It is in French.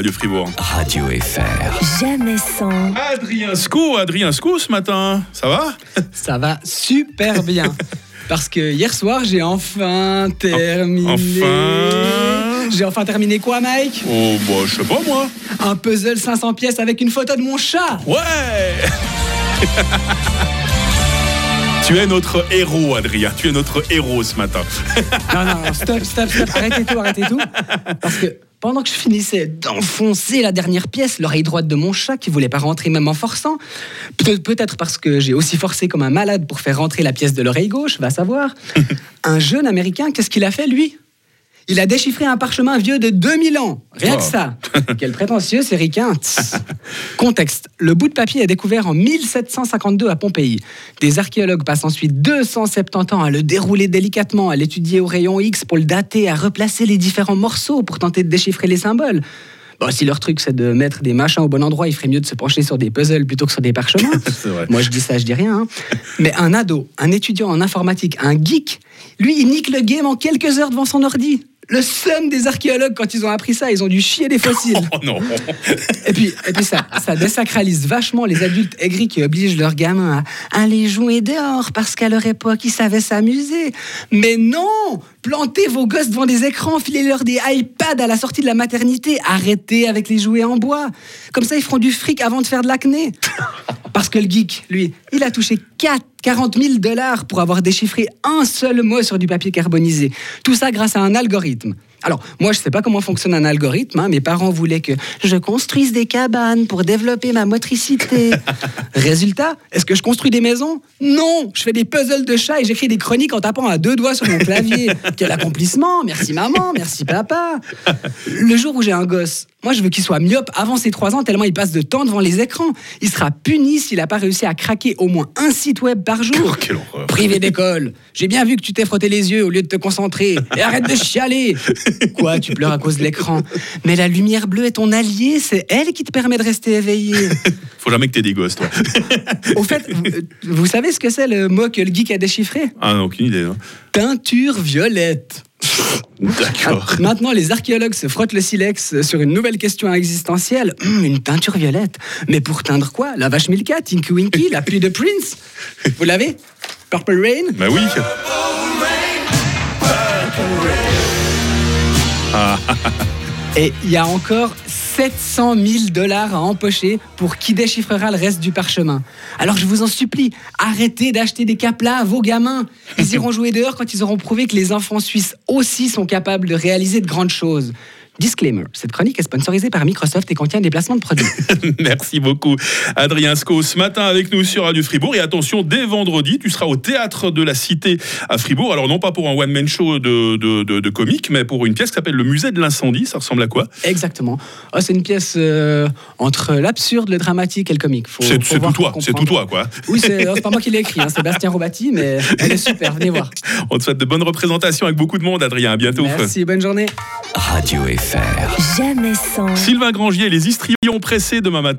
Radio Fribourg. Radio FR. Jamais sans. Adrien Sco, Adrien Sco ce matin, ça va? Ça va super bien. Parce que hier soir, j'ai enfin terminé. Enfin J'ai enfin terminé quoi, Mike? Oh, bah, je sais pas moi. Un puzzle 500 pièces avec une photo de mon chat. Ouais Tu es notre héros, Adrien. Tu es notre héros ce matin. Non, non, non, stop, stop, stop. Arrêtez tout, arrêtez tout. Parce que pendant que je finissais d'enfoncer la dernière pièce, l'oreille droite de mon chat, qui voulait pas rentrer même en forçant, peut- peut-être parce que j'ai aussi forcé comme un malade pour faire rentrer la pièce de l'oreille gauche, va savoir. Un jeune américain, qu'est-ce qu'il a fait, lui? Il a déchiffré un parchemin vieux de 2000 ans. Rien que Oh. ça. Quel prétentieux, c'est ricain. Contexte. Le bout de papier est découvert en 1752 à Pompéi. Des archéologues passent ensuite 270 ans à le dérouler délicatement, à l'étudier au rayon X pour le dater, à replacer les différents morceaux pour tenter de déchiffrer les symboles. Bon, si leur truc c'est de mettre des machins au bon endroit, il ferait mieux de se pencher sur des puzzles plutôt que sur des parchemins. Vrai. Moi, je dis ça, je dis rien. hein. Mais un ado, un étudiant en informatique, un geek, lui, il nique le game en quelques heures devant son ordi. Le seum des archéologues, quand ils ont appris ça, ils ont dû chier des fossiles. Oh non Et puis, et puis ça, ça désacralise vachement les adultes aigris qui obligent leurs gamins à aller jouer dehors parce qu'à leur époque, ils savaient s'amuser. Mais non Plantez vos gosses devant des écrans, filez-leur des iPads à la sortie de la maternité, arrêtez avec les jouets en bois. Comme ça, ils feront du fric avant de faire de l'acné. Parce que le geek, lui, il a touché 4, 40 000 dollars pour avoir déchiffré un seul mot sur du papier carbonisé. Tout ça grâce à un algorithme. Alors, moi, je sais pas comment fonctionne un algorithme. hein. Mes parents voulaient que je construise des cabanes pour développer ma motricité. Résultat, est-ce que je construis des maisons? Non Je fais des puzzles de chats et j'écris des chroniques en tapant à deux doigts sur mon clavier. Quel accomplissement Merci maman, merci papa. Le jour où j'ai un gosse, moi, je veux qu'il soit myope avant ses 3 ans tellement il passe de temps devant les écrans. Il sera puni s'il n'a pas réussi à craquer au moins un site web par jour. Oh, quelle horreur. Privé d'école. J'ai bien vu que tu t'es frotté les yeux au lieu de te concentrer. Et arrête de chialer. Quoi, tu pleures à cause de l'écran Mais la lumière bleue est ton allié, c'est elle qui te permet de rester éveillé. Faut jamais que t'aies des gosses, toi. Au fait, vous, vous savez ce que c'est le mot que le geek a déchiffré Ah non, aucune idée. hein. Teinture violette. D'accord. Ah, Maintenant, les archéologues se frottent le silex sur une nouvelle question existentielle. Hum, une teinture violette. Mais pour teindre quoi? La vache Milka, Tinky Winky, la pluie de Prince? Vous l'avez? Purple Rain? Bah oui. Et il y a encore 700 000 dollars à empocher pour qui déchiffrera le reste du parchemin. Alors je vous en supplie, arrêtez d'acheter des caplas à vos gamins. Ils iront jouer dehors quand ils auront prouvé que les enfants suisses aussi sont capables de réaliser de grandes choses. Disclaimer, cette chronique est sponsorisée par Microsoft et contient des placements de produits. Merci beaucoup, Adrien Sco, ce matin avec nous sur Radio Fribourg. Et attention, dès vendredi, tu seras au théâtre de la Cité à Fribourg. Alors, non pas pour un one-man show de, de, de, de comique, mais pour une pièce qui s'appelle Le Musée de l'Incendie. Ça ressemble à quoi? Exactement. Oh, c'est une pièce euh, entre l'absurde, le dramatique et le comique. C'est tout toi, c'est tout toi, quoi. Oui, c'est oh, c'est pas moi qui l'ai écrit, hein, c'est Bastien Robati, mais elle est super, venez voir. On te souhaite de bonnes représentations avec beaucoup de monde, Adrien. À bientôt. Merci, bonne journée. Radio FR. Jamais sans. Sylvain Grangier et les histrions pressés demain matin.